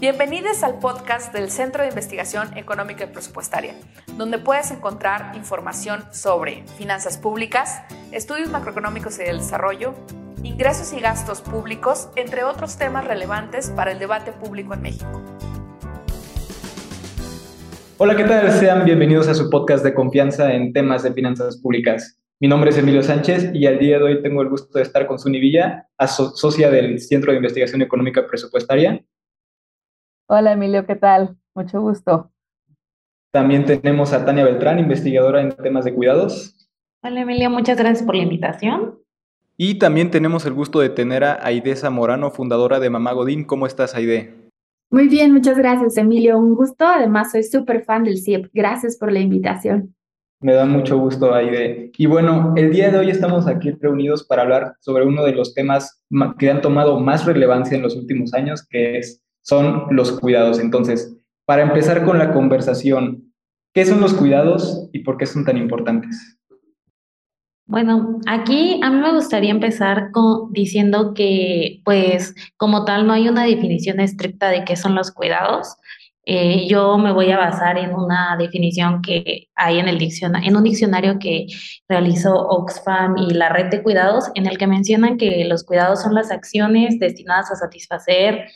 Bienvenidos al podcast del Centro de Investigación Económica y Presupuestaria, donde puedes encontrar información sobre finanzas públicas, estudios macroeconómicos y del desarrollo, ingresos y gastos públicos, entre otros temas relevantes para el debate público en México. Hola, ¿qué tal? Sean bienvenidos a su podcast de confianza en temas de finanzas públicas. Mi nombre es Emilio Sánchez y al día de hoy tengo el gusto de estar con Suni Villa, socia del Centro de Investigación Económica Presupuestaria. Hola Emilio, ¿qué tal? Mucho gusto. También tenemos a Tania Beltrán, investigadora en temas de cuidados. Hola Emilio, muchas gracias por la invitación. Y también tenemos el gusto de tener a Aide Zamorano, fundadora de Mamá Godín. ¿Cómo estás, Aide? Muy bien, muchas gracias, Emilio. Un gusto. Además, soy súper fan del CIEP. Gracias por la invitación. Me da mucho gusto, Aide. Y bueno, el día de hoy estamos aquí reunidos para hablar sobre uno de los temas que han tomado más relevancia en los últimos años, que es, son los cuidados. Entonces, para empezar con la conversación, ¿qué son los cuidados y por qué son tan importantes? Bueno, aquí a mí me gustaría empezar con, diciendo que, pues, como tal, no hay una definición estricta de qué son los cuidados. Eh, yo me voy a basar en una definición que hay en, el diccionario, en un diccionario que realizó Oxfam y la red de cuidados, en el que mencionan que los cuidados son las acciones destinadas a satisfacer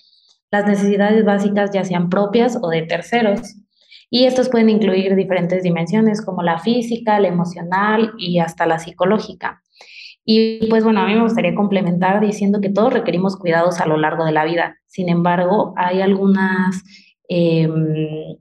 las necesidades básicas, ya sean propias o de terceros. Y estos pueden incluir diferentes dimensiones como la física, la emocional y hasta la psicológica. Y pues bueno, a mí me gustaría complementar diciendo que todos requerimos cuidados a lo largo de la vida. Sin embargo, hay algunas, em,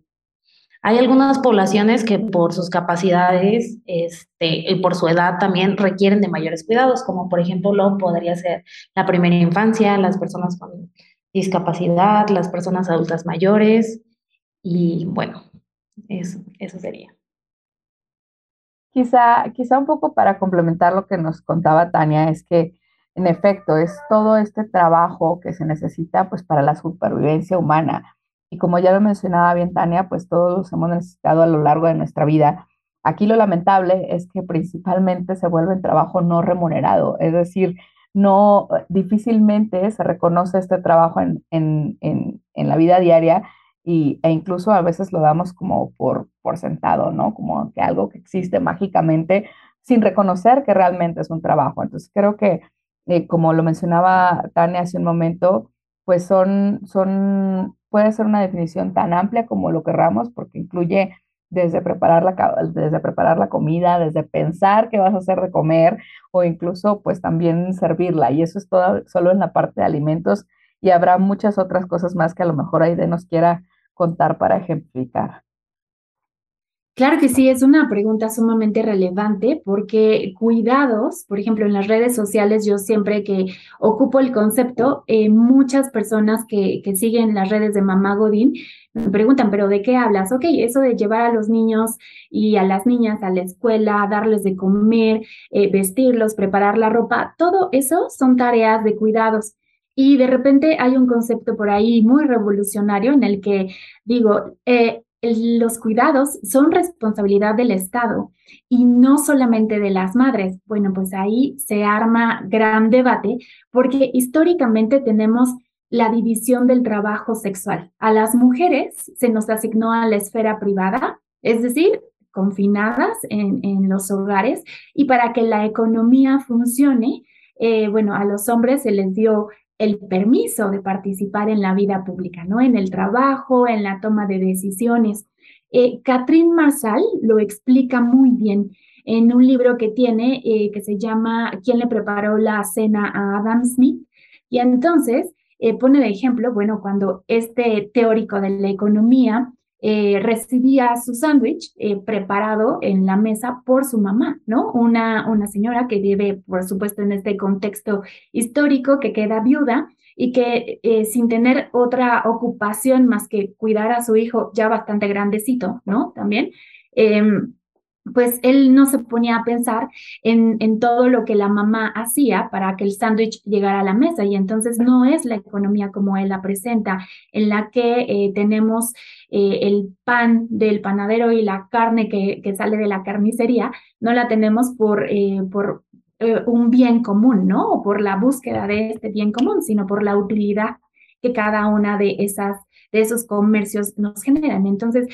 hay algunas poblaciones que por sus capacidades este, y por su edad también requieren de mayores cuidados, como por ejemplo lo podría ser la primera infancia, las personas con discapacidad, las personas adultas mayores y bueno, eso, eso sería. Quizá, quizá un poco para complementar lo que nos contaba Tania, es que en efecto es todo este trabajo que se necesita pues para la supervivencia humana. Y como ya lo mencionaba bien Tania, pues todos los hemos necesitado a lo largo de nuestra vida. Aquí lo lamentable es que principalmente se vuelve un trabajo no remunerado, es decir, no difícilmente se reconoce este trabajo en, en, en, en la vida diaria y, e incluso a veces lo damos como por, por sentado, ¿no? Como que algo que existe mágicamente sin reconocer que realmente es un trabajo. Entonces creo que, eh, como lo mencionaba Tania hace un momento, pues son, son, puede ser una definición tan amplia como lo querramos, porque incluye desde preparar la, desde preparar la comida, desde pensar qué vas a hacer de comer o incluso pues también servirla. Y eso es todo solo en la parte de alimentos y habrá muchas otras cosas más que a lo mejor Aide nos quiera contar para ejemplificar? Claro que sí, es una pregunta sumamente relevante porque cuidados, por ejemplo, en las redes sociales, yo siempre que ocupo el concepto, eh, muchas personas que, que, siguen las redes de Mamá Godín me preguntan, pero ¿de qué hablas? Ok, eso de llevar a los niños y a las niñas a la escuela, darles de comer, eh, vestirlos, preparar la ropa, todo eso son tareas de cuidados. Y de repente hay un concepto por ahí muy revolucionario en el que digo, eh, los cuidados son responsabilidad del Estado y no solamente de las madres. Bueno, pues ahí se arma gran debate porque históricamente tenemos la división del trabajo sexual. A las mujeres se nos asignó a la esfera privada, es decir, confinadas en, los hogares y para que la economía funcione, eh, bueno, a los hombres se les dio el permiso de participar en la vida pública, ¿no? En el trabajo, en la toma de decisiones. Eh, Catherine Marsal lo explica muy bien en un libro que tiene eh, que se llama ¿Quién le preparó la cena a Adam Smith? Y entonces eh, pone de ejemplo, bueno, cuando este teórico de la economía eh, recibía su sándwich eh, preparado en la mesa por su mamá, ¿no? Una, una señora que vive, por supuesto, en este contexto histórico, que queda viuda y que eh, sin tener otra ocupación más que cuidar a su hijo ya bastante grandecito, ¿no? También. Pues él no se ponía a pensar en, en, todo lo que la mamá hacía para que el sándwich llegara a la mesa y entonces no es la economía como él la presenta, en la que eh, tenemos eh, el pan del panadero y la carne que, que, sale de la carnicería, no la tenemos por, eh, por un bien común, ¿no? O por la búsqueda de este bien común, sino por la utilidad que cada una de esas de esos comercios nos generan. Entonces,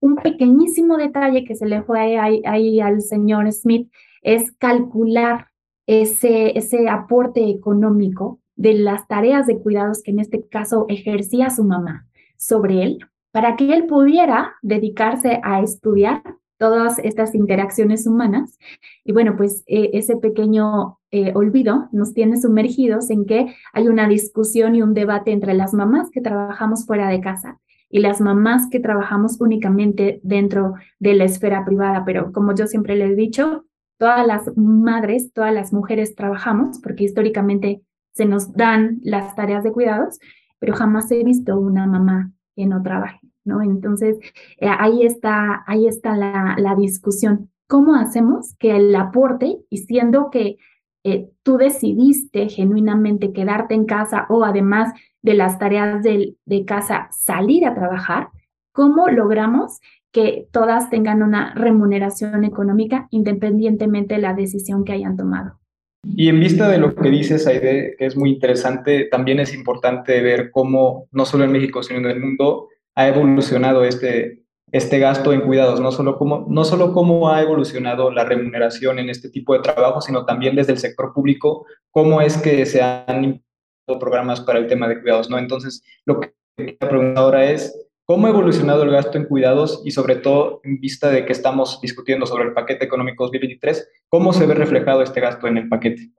un pequeñísimo detalle que se le fue ahí, al señor Smith es calcular ese, ese aporte económico de las tareas de cuidados que en este caso ejercía su mamá sobre él, para que él pudiera dedicarse a estudiar todas estas interacciones humanas. Y bueno, pues eh, ese pequeño eh, olvido nos tiene sumergidos en que hay una discusión y un debate entre las mamás que trabajamos fuera de casa y las mamás que trabajamos únicamente dentro de la esfera privada. Pero como yo siempre les he dicho, todas las madres, todas las mujeres trabajamos porque históricamente se nos dan las tareas de cuidados, pero jamás he visto una mamá que no trabaje. ¿no? Entonces, eh, ahí está, ahí está la, la, discusión. ¿Cómo hacemos que el aporte, y siendo que eh, tú decidiste genuinamente quedarte en casa o además de las tareas de, de casa salir a trabajar, ¿cómo logramos que todas tengan una remuneración económica independientemente de la decisión que hayan tomado? Y en vista de lo que dices, Aide, que es muy interesante, también es importante ver cómo, no solo en México, sino en el mundo, ha evolucionado este, este gasto en cuidados, no solo, cómo, no solo cómo ha evolucionado la remuneración en este tipo de trabajo, sino también desde el sector público, cómo es que se han implementado programas para el tema de cuidados, ¿no? Entonces, lo que quiero preguntar ahora es, ¿cómo ha evolucionado el gasto en cuidados y sobre todo en vista de que estamos discutiendo sobre el paquete económico 2023, cómo se ve reflejado este gasto en el paquete?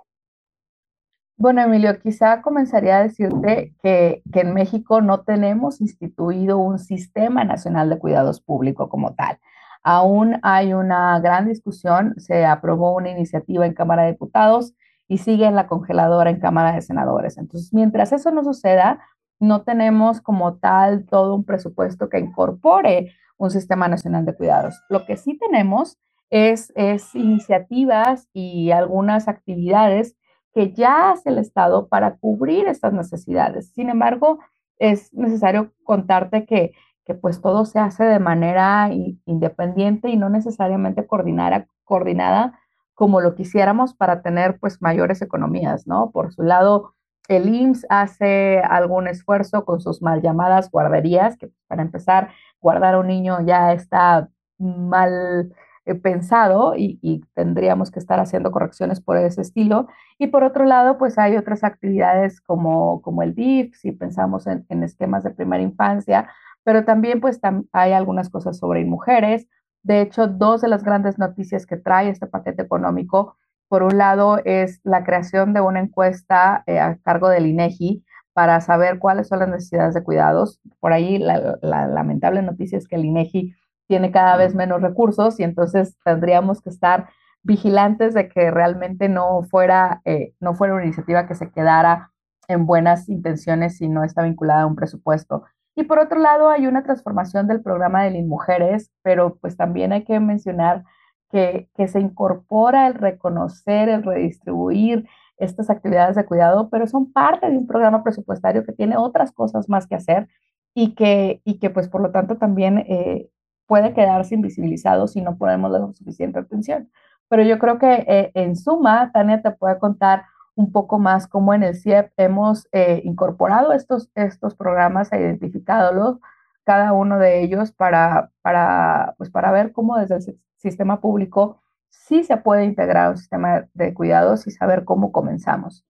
Bueno, Emilio, quizá comenzaría a decirte que, que, en México no tenemos instituido un sistema nacional de cuidados público como tal. Aún hay una gran discusión, se aprobó una iniciativa en Cámara de Diputados y sigue en la congeladora en Cámara de Senadores. Entonces, mientras eso no suceda, no tenemos como tal todo un presupuesto que incorpore un sistema nacional de cuidados. Lo que sí tenemos es, es iniciativas y algunas actividades que ya hace el Estado para cubrir estas necesidades. Sin embargo, es necesario contarte que, que pues todo se hace de manera independiente y no necesariamente coordinada, coordinada como lo quisiéramos para tener pues mayores economías, ¿no? Por su lado, el IMSS hace algún esfuerzo con sus mal llamadas guarderías, que para empezar, guardar a un niño ya está mal pensado y, tendríamos que estar haciendo correcciones por ese estilo. Y por otro lado, pues hay otras actividades como, como el DIF, si pensamos en, esquemas de primera infancia, pero también pues hay algunas cosas sobre mujeres. De hecho, dos de las grandes noticias que trae este paquete económico, por un lado, es la creación de una encuesta eh, a cargo del INEGI para saber cuáles son las necesidades de cuidados. Por ahí la, la lamentable noticia es que el INEGI tiene cada vez menos recursos y entonces tendríamos que estar vigilantes de que realmente no fuera, eh, no fuera una iniciativa que se quedara en buenas intenciones y no está vinculada a un presupuesto. Y por otro lado, hay una transformación del programa de Mujeres, pero pues también hay que mencionar que, que se incorpora el reconocer, el redistribuir estas actividades de cuidado, pero son parte de un programa presupuestario que tiene otras cosas más que hacer y que, y que pues por lo tanto también eh, puede quedarse invisibilizado si no ponemos la suficiente atención. Pero yo creo que eh, en suma, Tania te puede contar un poco más cómo en el CIEP hemos eh, incorporado estos, estos programas, e identificándolos, cada uno de ellos, para, para, pues para ver cómo desde el sistema público sí se puede integrar un sistema de cuidados y saber cómo comenzamos.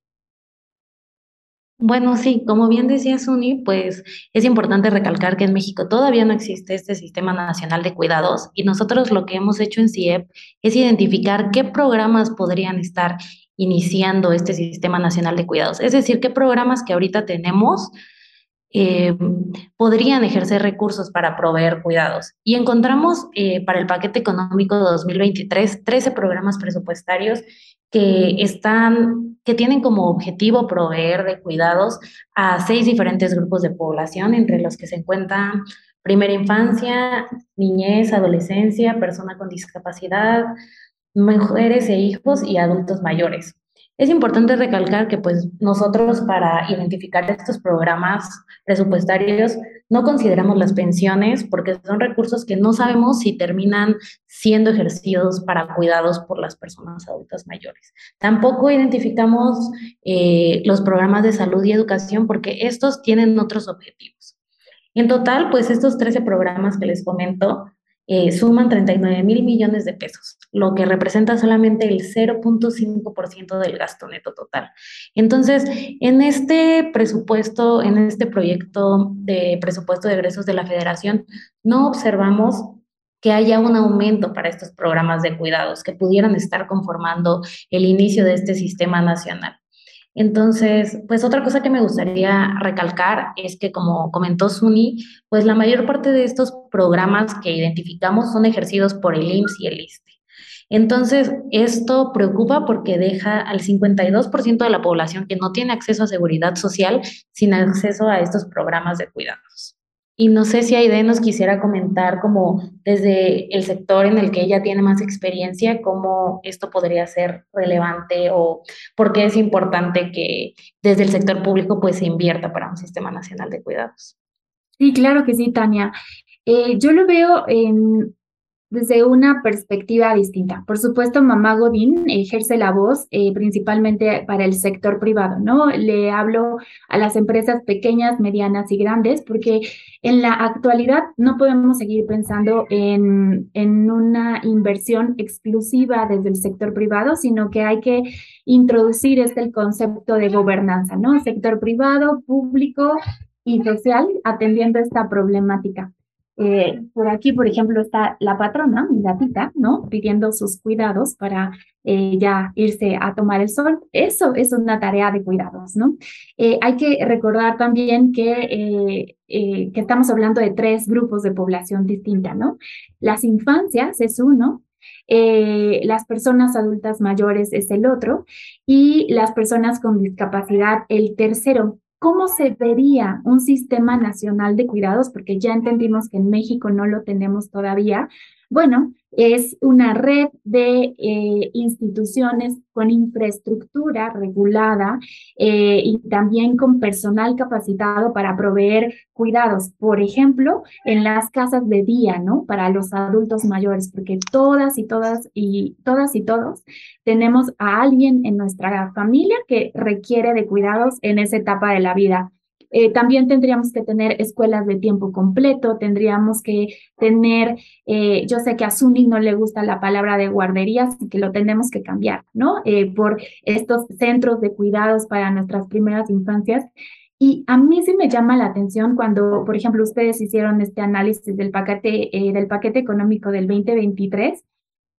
Bueno, sí, como bien decía Suni, pues es importante recalcar que en México todavía no existe este sistema nacional de cuidados y nosotros lo que hemos hecho en CIEP es identificar qué programas podrían estar iniciando este sistema nacional de cuidados. Es decir, qué programas que ahorita tenemos eh, podrían ejercer recursos para proveer cuidados. Y encontramos eh, para el paquete económico 2023 13 programas presupuestarios que están, que tienen como objetivo proveer de cuidados a seis diferentes grupos de población, entre los que se encuentran primera infancia, niñez, adolescencia, persona con discapacidad, mujeres e hijos y adultos mayores. Es importante recalcar que pues nosotros para identificar estos programas presupuestarios no consideramos las pensiones porque son recursos que no sabemos si terminan siendo ejercidos para cuidados por las personas adultas mayores. Tampoco identificamos eh, los programas de salud y educación porque estos tienen otros objetivos. En total, pues estos 13 programas que les comento eh, suman 39 mil millones de pesos, lo que representa solamente el 0.5% del gasto neto total. Entonces, en este presupuesto, en este proyecto de presupuesto de egresos de la federación, no observamos que haya un aumento para estos programas de cuidados que pudieran estar conformando el inicio de este sistema nacional. Entonces, pues otra cosa que me gustaría recalcar es que, como comentó Suni, pues la mayor parte de estos programas que identificamos son ejercidos por el IMSS y el ISTE. Entonces, esto preocupa porque deja al 52% de la población que no tiene acceso a seguridad social sin acceso a estos programas de cuidados. Y no sé si Aide nos quisiera comentar como desde el sector en el que ella tiene más experiencia, cómo esto podría ser relevante o por qué es importante que desde el sector público pues se invierta para un sistema nacional de cuidados. Sí, claro que sí, Tania. Eh, yo lo veo en desde una perspectiva distinta. Por supuesto, Mamá Godín ejerce la voz eh, principalmente para el sector privado, ¿no? Le hablo a las empresas pequeñas, medianas y grandes, porque en la actualidad no podemos seguir pensando en, en una inversión exclusiva desde el sector privado, sino que hay que introducir este el concepto de gobernanza, ¿no? Sector privado, público y social atendiendo esta problemática. Eh, por aquí, por ejemplo, está la patrona, mi gatita, ¿no? Pidiendo sus cuidados para eh, ya irse a tomar el sol. Eso es una tarea de cuidados, ¿no? Eh, hay que recordar también que, que estamos hablando de tres grupos de población distinta, ¿no? Las infancias es uno, las personas adultas mayores es el otro y las personas con discapacidad el tercero. ¿Cómo se vería un sistema nacional de cuidados? Porque ya entendimos que en México no lo tenemos todavía. Bueno, es una red de eh, instituciones con infraestructura regulada eh, y también con personal capacitado para proveer cuidados, por ejemplo, en las casas de día, ¿no? Para los adultos mayores, porque todas y todas y todas y todos tenemos a alguien en nuestra familia que requiere de cuidados en esa etapa de la vida. Eh, también tendríamos que tener escuelas de tiempo completo, tendríamos que tener, eh, yo sé que a Suni no le gusta la palabra de guarderías y que lo tenemos que cambiar, ¿no? Eh, por estos centros de cuidados para nuestras primeras infancias. Y a mí sí me llama la atención cuando, por ejemplo, ustedes hicieron este análisis del paquete, del paquete económico del 2023,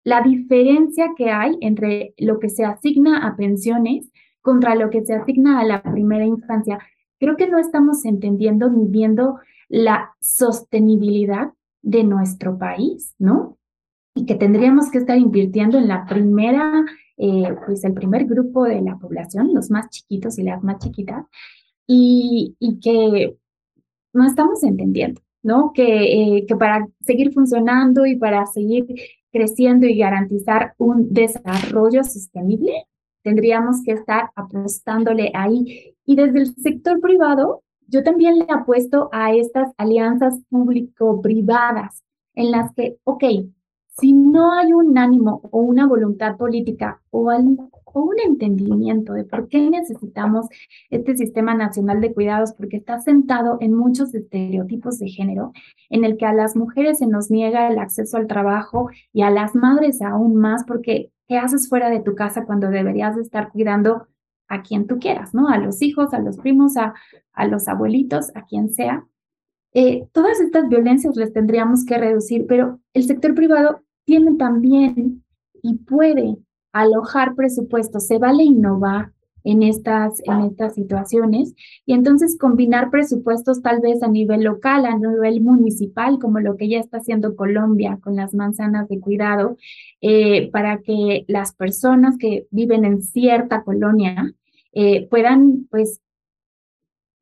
la diferencia que hay entre lo que se asigna a pensiones contra lo que se asigna a la primera infancia creo que no estamos entendiendo ni viendo la sostenibilidad de nuestro país, ¿no? Y que tendríamos que estar invirtiendo en la primera, eh, pues el primer grupo de la población, los más chiquitos y las más chiquitas, y, que no estamos entendiendo, ¿no? Que, eh, que para seguir funcionando y para seguir creciendo y garantizar un desarrollo sostenible, tendríamos que estar apostándole ahí y desde el sector privado, yo también le apuesto a estas alianzas público-privadas en las que, ok, si no hay un ánimo o una voluntad política o, o, un entendimiento de por qué necesitamos este sistema nacional de cuidados, porque está sentado en muchos estereotipos de género, en el que a las mujeres se nos niega el acceso al trabajo y a las madres aún más, porque ¿qué haces fuera de tu casa cuando deberías de estar cuidando a quien tú quieras, ¿no? A los hijos, a los primos, a, a los abuelitos, a quien sea. Eh, todas estas violencias las tendríamos que reducir, pero el sector privado tiene también y puede alojar presupuestos, se vale innovar en estas, en estas situaciones y entonces combinar presupuestos tal vez a nivel local, a nivel municipal, como lo que ya está haciendo Colombia con las manzanas de cuidado, eh, para que las personas que viven en cierta colonia eh, puedan pues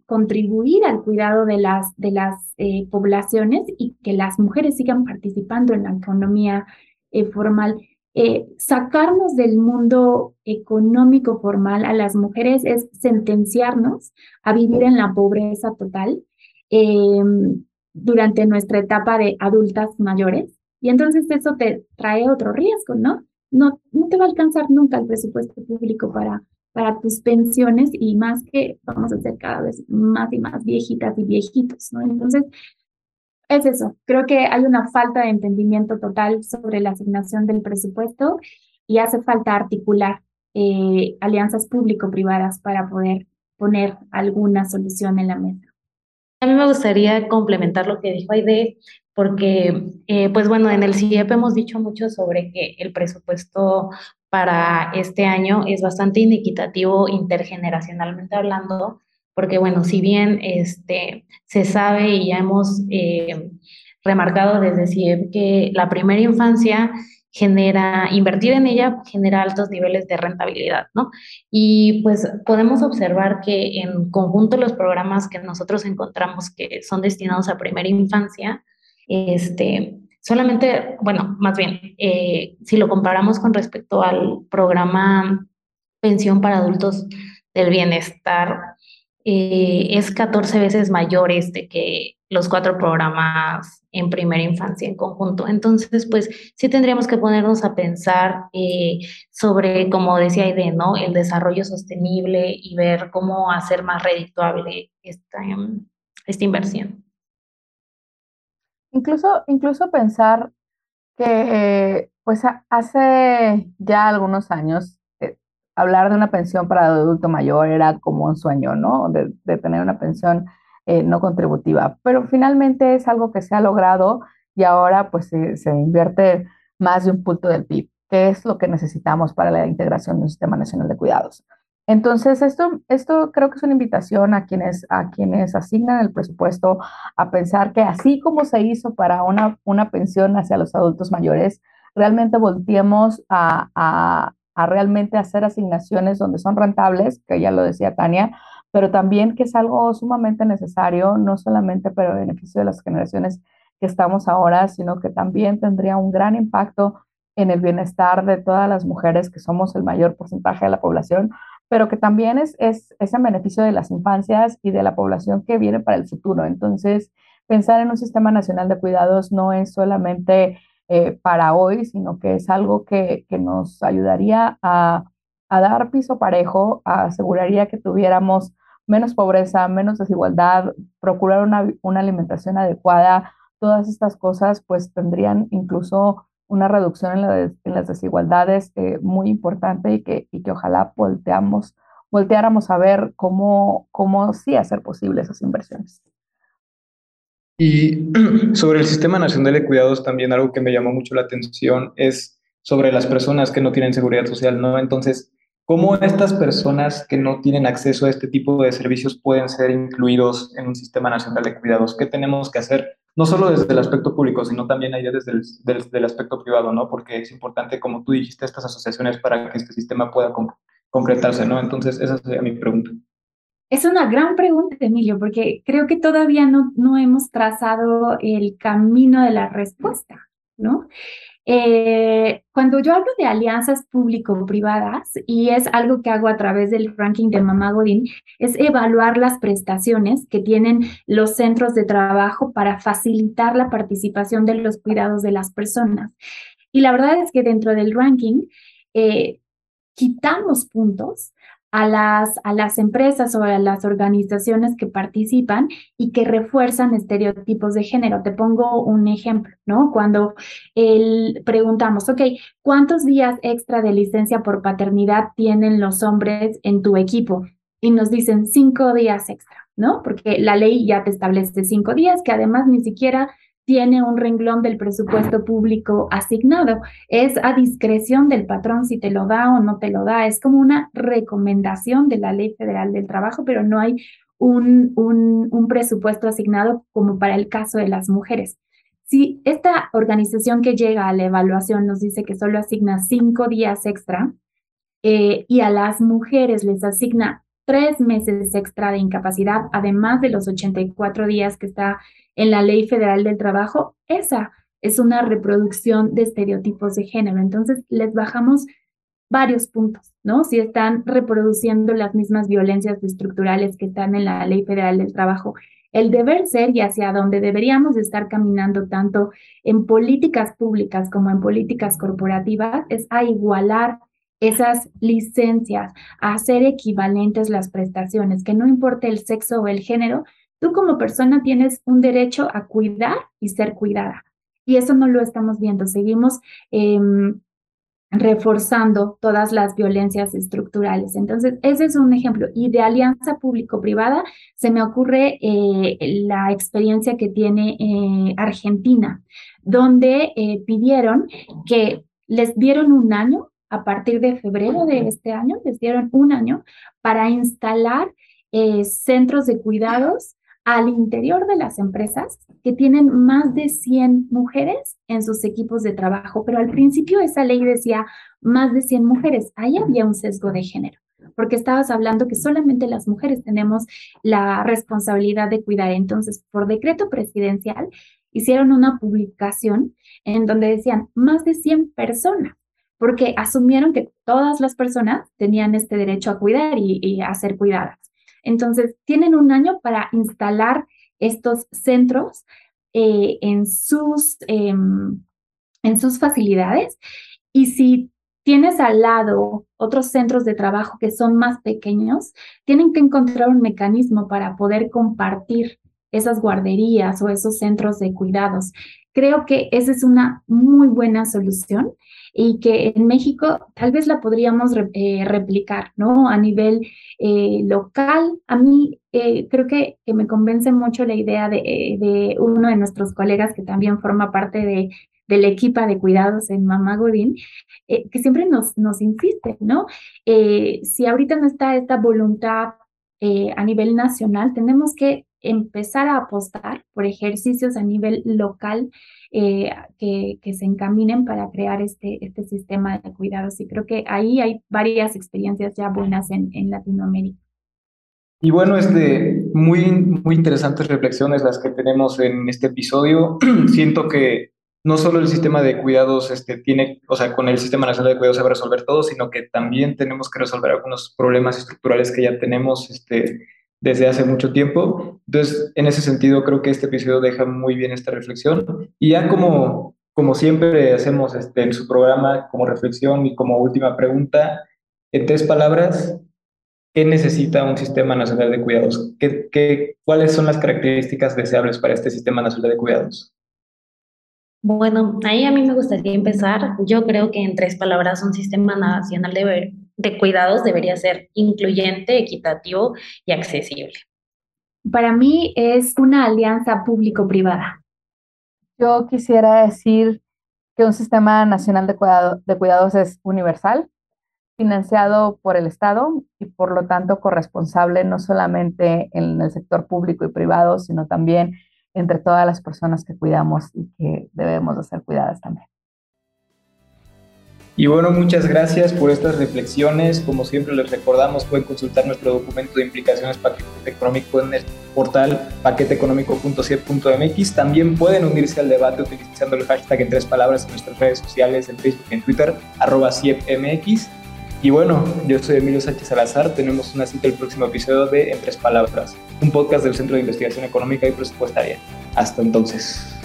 contribuir al cuidado de las, de las eh, poblaciones y que las mujeres sigan participando en la economía eh, formal. eh, sacarnos del mundo económico formal a las mujeres es sentenciarnos a vivir en la pobreza total em, durante nuestra etapa de adultas mayores. Y entonces eso te trae otro riesgo, ¿no? No, no te va a alcanzar nunca el presupuesto público para, para tus pensiones y más que vamos a ser cada vez más y más viejitas y viejitos, ¿no? Entonces, es eso. Creo que hay una falta de entendimiento total sobre la asignación del presupuesto y hace falta articular eh, alianzas público-privadas para poder poner alguna solución en la mesa. A mí me gustaría complementar lo que dijo Aide, porque, eh, pues bueno, en el CIEP hemos dicho mucho sobre que el presupuesto para este año es bastante inequitativo intergeneracionalmente hablando, porque bueno, si bien este, se sabe y ya hemos eh, remarcado desde CIEP que la primera infancia genera, invertir en ella genera altos niveles de rentabilidad, ¿no? Y pues podemos observar que en conjunto los programas que nosotros encontramos que son destinados a primera infancia, este, solamente, bueno, más bien, eh, si lo comparamos con respecto al programa Pensión para Adultos del Bienestar, eh, es 14 veces mayor este que los cuatro programas en primera infancia en conjunto. Entonces, pues sí tendríamos que ponernos a pensar eh, sobre, como decía Aide, ¿no? El desarrollo sostenible y ver cómo hacer más redituable esta, em, esta inversión. Incluso, incluso pensar que, pues hace ya algunos años hablar de una pensión para adulto mayor era como un sueño, ¿no? De, tener una pensión eh, no contributiva. Pero finalmente es algo que se ha logrado y ahora pues se, invierte más de un punto del PIB, que es lo que necesitamos para la integración de un sistema nacional de cuidados. Entonces, esto, esto creo que es una invitación a quienes, a quienes asignan el presupuesto a pensar que así como se hizo para una, una pensión hacia los adultos mayores, realmente volteemos a, a realmente hacer asignaciones donde son rentables, que ya lo decía Tania, pero también que es algo sumamente necesario, no solamente para el beneficio de las generaciones que estamos ahora, sino que también tendría un gran impacto en el bienestar de todas las mujeres, que somos el mayor porcentaje de la población, pero que también es, es, en beneficio de las infancias y de la población que viene para el futuro. Entonces, pensar en un sistema nacional de cuidados no es solamente eh, para hoy, sino que es algo que, que nos ayudaría a, a, dar piso parejo, aseguraría que tuviéramos menos pobreza, menos desigualdad, procurar una, una alimentación adecuada, todas estas cosas pues tendrían incluso una reducción en, las desigualdades eh, muy importante y que, y que ojalá volteamos, volteáramos a ver cómo, cómo sí hacer posible esas inversiones. Y sobre el Sistema Nacional de Cuidados también algo que me llamó mucho la atención es sobre las personas que no tienen seguridad social, ¿no? Entonces, ¿cómo estas personas que no tienen acceso a este tipo de servicios pueden ser incluidos en un Sistema Nacional de Cuidados? ¿Qué tenemos que hacer? No solo desde el aspecto público, sino también allá desde el, desde el aspecto privado, ¿no? Porque es importante, como tú dijiste, estas asociaciones para que este sistema pueda concretarse, ¿no? Entonces, esa sería mi pregunta. Es una gran pregunta, Emilio, porque creo que todavía no, no hemos trazado el camino de la respuesta, ¿no? Eh, cuando yo hablo de alianzas público-privadas, y es algo que hago a través del ranking de Mamá Godín, es evaluar las prestaciones que tienen los centros de trabajo para facilitar la participación de los cuidados de las personas. Y la verdad es que dentro del ranking eh, quitamos puntos a las, a las empresas o a las organizaciones que participan y que refuerzan estereotipos de género. Te pongo un ejemplo, ¿no? Cuando el, preguntamos, ok, ¿cuántos días extra de licencia por paternidad tienen los hombres en tu equipo? Y nos dicen cinco días extra, ¿no? Porque la ley ya te establece cinco días, que además ni siquiera tiene un renglón del presupuesto público asignado. Es a discreción del patrón si te lo da o no te lo da. Es como una recomendación de la Ley Federal del Trabajo, pero no hay un, un, presupuesto asignado como para el caso de las mujeres. Si esta organización que llega a la evaluación nos dice que solo asigna cinco días extra eh, y a las mujeres les asigna tres meses extra de incapacidad, además de los 84 días que está en la Ley Federal del Trabajo, esa es una reproducción de estereotipos de género. Entonces, les bajamos varios puntos, ¿no? Si están reproduciendo las mismas violencias estructurales que están en la Ley Federal del Trabajo, el deber ser y hacia donde deberíamos estar caminando tanto en políticas públicas como en políticas corporativas es a igualar esas licencias, a hacer equivalentes las prestaciones, que no importe el sexo o el género, tú como persona tienes un derecho a cuidar y ser cuidada. Y eso no lo estamos viendo. Seguimos em, reforzando todas las violencias estructurales. Entonces, ese es un ejemplo. Y de alianza público-privada se me ocurre eh, la experiencia que tiene eh, Argentina, donde eh, pidieron que les dieron un año, a partir de febrero de este año, les dieron un año para instalar centros de cuidados al interior de las empresas que tienen más de 100 mujeres en sus equipos de trabajo, pero al principio esa ley decía más de 100 mujeres. Ahí había un sesgo de género, porque estabas hablando que solamente las mujeres tenemos la responsabilidad de cuidar. Entonces, por decreto presidencial, hicieron una publicación en donde decían más de 100 personas, porque asumieron que todas las personas tenían este derecho a cuidar y, a ser cuidadas. Entonces, tienen un año para instalar estos centros eh, en, sus, em, en sus facilidades. Y si tienes al lado otros centros de trabajo que son más pequeños, tienen que encontrar un mecanismo para poder compartir esas guarderías o esos centros de cuidados. Creo que esa es una muy buena solución y que en México tal vez la podríamos eh, replicar, ¿no? A nivel eh, local. A mí eh, creo que, que, me convence mucho la idea de, uno de nuestros colegas que también forma parte de, del equipo de cuidados en Mamá Godín, que siempre nos, nos insiste, ¿no? si ahorita no está esta voluntad a nivel nacional, tenemos que empezar a apostar por ejercicios a nivel local eh, que, que, se encaminen para crear este, este sistema de cuidados. Y creo que ahí hay varias experiencias ya buenas en, en Latinoamérica. Y bueno, este, muy, muy interesantes reflexiones las que tenemos en este episodio. Siento que no solo el sistema de cuidados este, tiene, o sea, con el sistema nacional de cuidados se va a resolver todo, sino que también tenemos que resolver algunos problemas estructurales que ya tenemos este, desde hace mucho tiempo. Entonces, en ese sentido, creo que este episodio deja muy bien esta reflexión. Y ya como, como siempre hacemos este, en su programa, como reflexión y como última pregunta, en tres palabras, ¿qué necesita un sistema nacional de cuidados? ¿Qué, qué, cuáles son las características deseables para este sistema nacional de cuidados? Bueno, ahí a mí me gustaría empezar. Yo creo que en tres palabras un sistema nacional de, de cuidados debería ser incluyente, equitativo y accesible. Para mí es una alianza público-privada. Yo quisiera decir que un sistema nacional de, cuidado, de cuidados es universal, financiado por el Estado y por lo tanto corresponsable no solamente en el sector público y privado, sino también entre todas las personas que cuidamos y que debemos de ser cuidadas también. Y bueno, muchas gracias por estas reflexiones. Como siempre les recordamos, pueden consultar nuestro documento de implicaciones paquete económico en el portal paqueteeconómico.ciep.mx. También pueden unirse al debate utilizando el hashtag en tres palabras en nuestras redes sociales, en Facebook y en Twitter, arroba ciepmx. Y bueno, yo soy Emilio Sánchez Salazar. Tenemos una cita el próximo episodio de En Tres Palabras, un podcast del Centro de Investigación Económica y Presupuestaria. Hasta entonces.